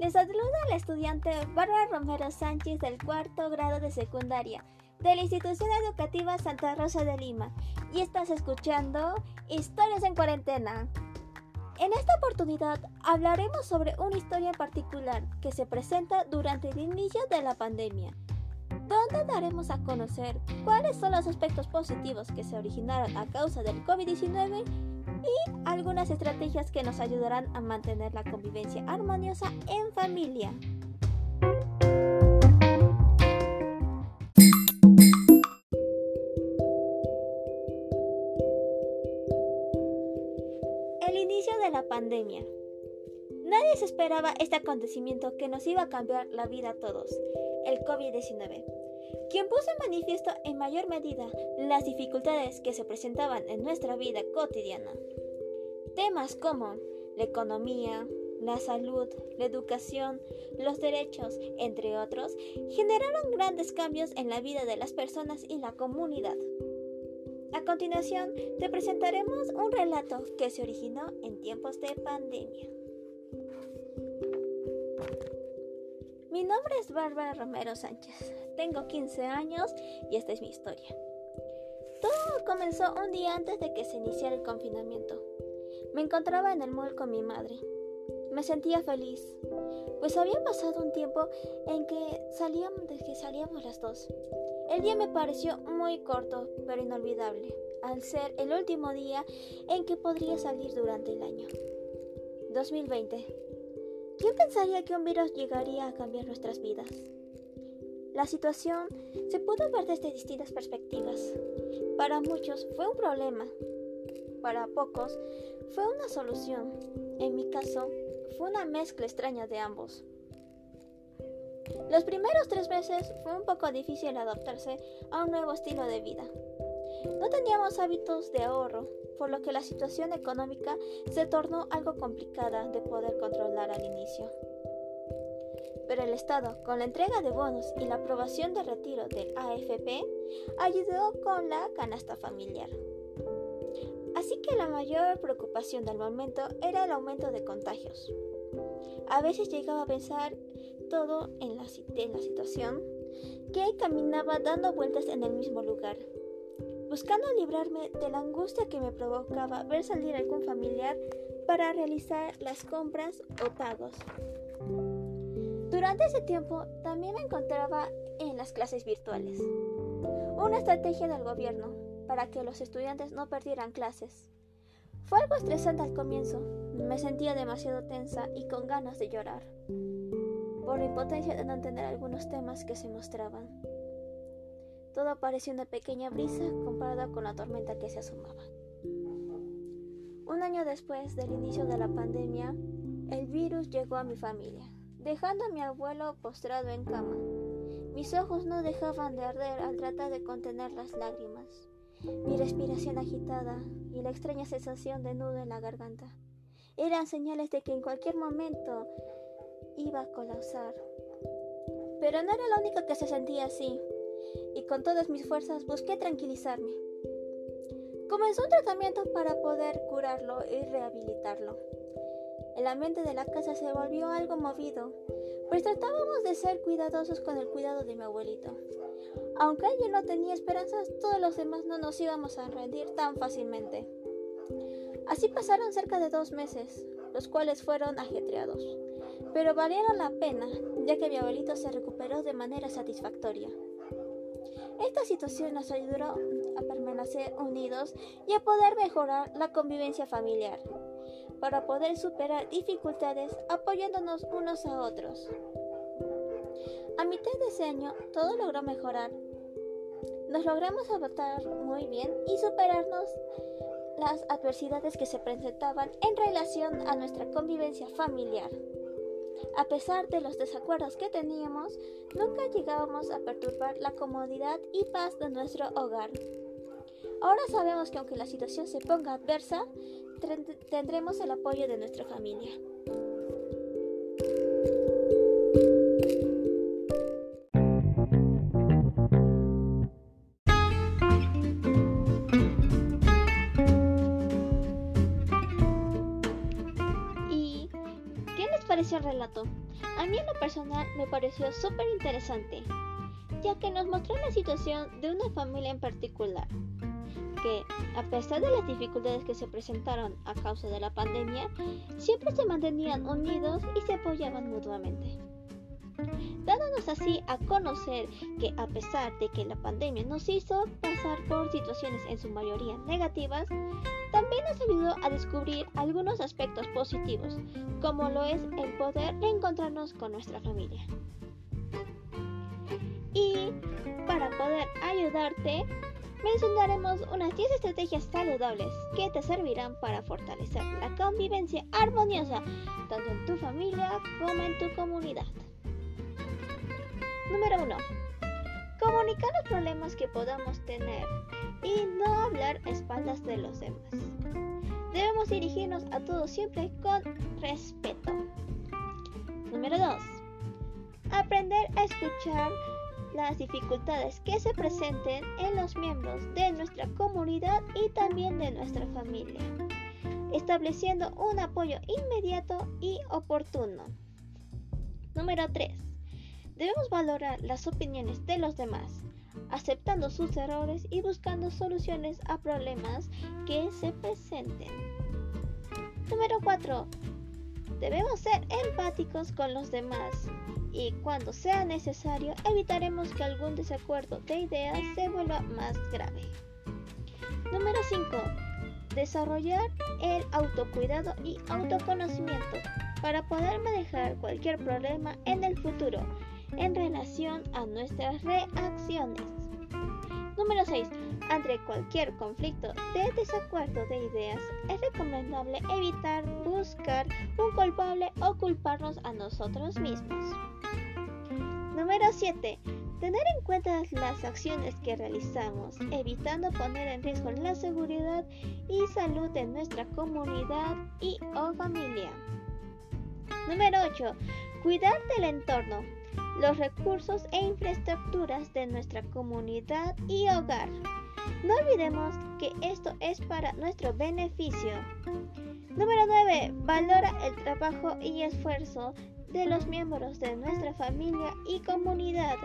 Les saluda la estudiante Bárbara Romero Sánchez del cuarto grado de secundaria de la institución educativa Santa Rosa de Lima y estás escuchando Historias en cuarentena. En esta oportunidad hablaremos sobre una historia en particular que se presenta durante el inicio de la pandemia, donde daremos a conocer cuáles son los aspectos positivos que se originaron a causa del COVID-19 y algunas estrategias que nos ayudarán a mantener la convivencia armoniosa en familia. El inicio de la pandemia. Nadie se esperaba este acontecimiento que nos iba a cambiar la vida a todos, el COVID-19 quien puso en manifiesto en mayor medida las dificultades que se presentaban en nuestra vida cotidiana. Temas como la economía, la salud, la educación, los derechos, entre otros, generaron grandes cambios en la vida de las personas y la comunidad. A continuación, te presentaremos un relato que se originó en tiempos de pandemia. Mi nombre es Bárbara Romero Sánchez. Tengo 15 años y esta es mi historia. Todo comenzó un día antes de que se iniciara el confinamiento. Me encontraba en el mall con mi madre. Me sentía feliz, pues había pasado un tiempo en que salíamos, de que salíamos las dos. El día me pareció muy corto, pero inolvidable, al ser el último día en que podría salir durante el año. 2020. ¿Quién pensaría que un virus llegaría a cambiar nuestras vidas? La situación se pudo ver desde distintas perspectivas. Para muchos fue un problema, para pocos fue una solución. En mi caso, fue una mezcla extraña de ambos. Los primeros tres meses fue un poco difícil adaptarse a un nuevo estilo de vida. No teníamos hábitos de ahorro, por lo que la situación económica se tornó algo complicada de poder controlar al inicio. Pero el Estado, con la entrega de bonos y la aprobación de retiro del AFP, ayudó con la canasta familiar. Así que la mayor preocupación del momento era el aumento de contagios. A veces llegaba a pensar todo en la, en la situación que caminaba dando vueltas en el mismo lugar, buscando librarme de la angustia que me provocaba ver salir algún familiar para realizar las compras o pagos. Durante ese tiempo también me encontraba en las clases virtuales, una estrategia del gobierno para que los estudiantes no perdieran clases. Fue algo estresante al comienzo, me sentía demasiado tensa y con ganas de llorar, por la impotencia de no entender algunos temas que se mostraban. Todo parecía una pequeña brisa comparada con la tormenta que se asomaba. Un año después del inicio de la pandemia, el virus llegó a mi familia, dejando a mi abuelo postrado en cama. Mis ojos no dejaban de arder al tratar de contener las lágrimas, mi respiración agitada y la extraña sensación de nudo en la garganta. Eran señales de que en cualquier momento iba a colapsar. Pero no era la única que se sentía así y con todas mis fuerzas busqué tranquilizarme. Comenzó un tratamiento para poder curarlo y rehabilitarlo. El ambiente de la casa se volvió algo movido, pues tratábamos de ser cuidadosos con el cuidado de mi abuelito. Aunque ella no tenía esperanzas, todos los demás no nos íbamos a rendir tan fácilmente. Así pasaron cerca de dos meses, los cuales fueron ajetreados, pero valieron la pena, ya que mi abuelito se recuperó de manera satisfactoria. Esta situación nos ayudó a permanecer unidos y a poder mejorar la convivencia familiar, para poder superar dificultades apoyándonos unos a otros. A mitad de ese año todo logró mejorar. Nos logramos adaptar muy bien y superarnos las adversidades que se presentaban en relación a nuestra convivencia familiar. A pesar de los desacuerdos que teníamos, nunca llegábamos a perturbar la comodidad y paz de nuestro hogar. Ahora sabemos que aunque la situación se ponga adversa, tendremos el apoyo de nuestra familia. Pareció el relato? A mí en lo personal me pareció súper interesante, ya que nos mostró la situación de una familia en particular, que a pesar de las dificultades que se presentaron a causa de la pandemia, siempre se mantenían unidos y se apoyaban mutuamente dándonos así a conocer que a pesar de que la pandemia nos hizo pasar por situaciones en su mayoría negativas, también nos ayudó a descubrir algunos aspectos positivos, como lo es el poder reencontrarnos con nuestra familia. Y para poder ayudarte, mencionaremos unas 10 estrategias saludables que te servirán para fortalecer la convivencia armoniosa tanto en tu familia como en tu comunidad. Número 1. Comunicar los problemas que podamos tener y no hablar espaldas de los demás. Debemos dirigirnos a todos siempre con respeto. Número 2. Aprender a escuchar las dificultades que se presenten en los miembros de nuestra comunidad y también de nuestra familia, estableciendo un apoyo inmediato y oportuno. Número 3 Debemos valorar las opiniones de los demás, aceptando sus errores y buscando soluciones a problemas que se presenten. Número 4. Debemos ser empáticos con los demás y cuando sea necesario evitaremos que algún desacuerdo de ideas se vuelva más grave. Número 5. Desarrollar el autocuidado y autoconocimiento para poder manejar cualquier problema en el futuro en relación a nuestras reacciones. Número 6. Ante cualquier conflicto de desacuerdo de ideas, es recomendable evitar buscar un culpable o culparnos a nosotros mismos. Número 7. Tener en cuenta las acciones que realizamos, evitando poner en riesgo la seguridad y salud de nuestra comunidad y o familia. Número 8. Cuidar del entorno, los recursos e infraestructuras de nuestra comunidad y hogar. No olvidemos que esto es para nuestro beneficio. Número 9. Valora el trabajo y esfuerzo de los miembros de nuestra familia y comunidad.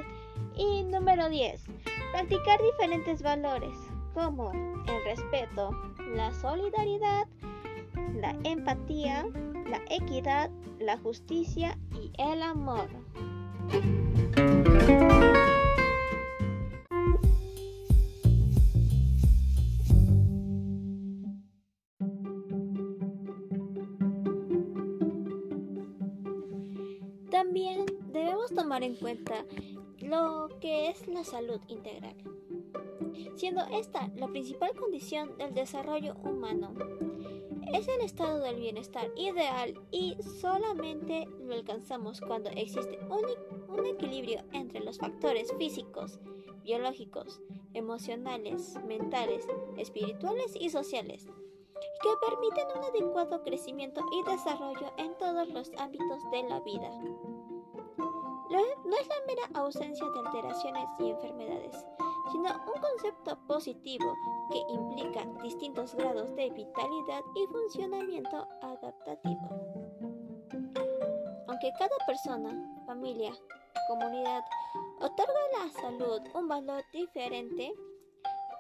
Y número 10. Practicar diferentes valores como el respeto, la solidaridad, la empatía, la equidad, la justicia y el amor. También debemos tomar en cuenta lo que es la salud integral, siendo esta la principal condición del desarrollo humano es el estado del bienestar ideal y solamente lo alcanzamos cuando existe un, equilibrio entre los factores físicos, biológicos, emocionales, mentales, espirituales y sociales que permiten un adecuado crecimiento y desarrollo en todos los ámbitos de la vida. No es la mera ausencia de alteraciones y enfermedades, sino un concepto positivo que implica distintos grados de vitalidad y funcionamiento adaptativo. Aunque cada persona, familia, comunidad otorga a la salud un valor diferente,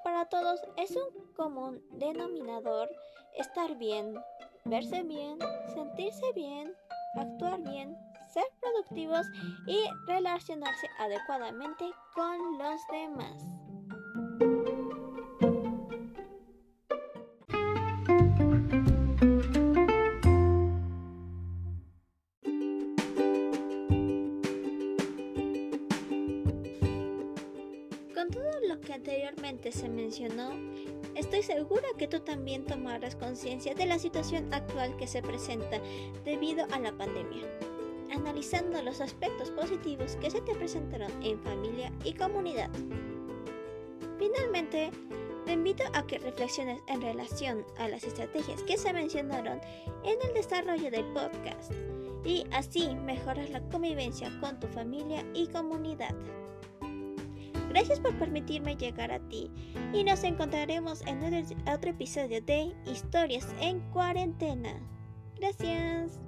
para todos es un común denominador estar bien, verse bien, sentirse bien, actuar bien, ser productivos y relacionarse adecuadamente con los demás. Anteriormente se mencionó, estoy segura que tú también tomarás conciencia de la situación actual que se presenta debido a la pandemia analizando los aspectos positivos que se te presentaron en familia y comunidad. Finalmente, te invito a que reflexiones en relación a las estrategias que se mencionaron en el desarrollo del podcast y así mejorar la convivencia con tu familia y comunidad. Gracias por permitirme llegar a ti y nos encontraremos en otro episodio de Historias en cuarentena. Gracias.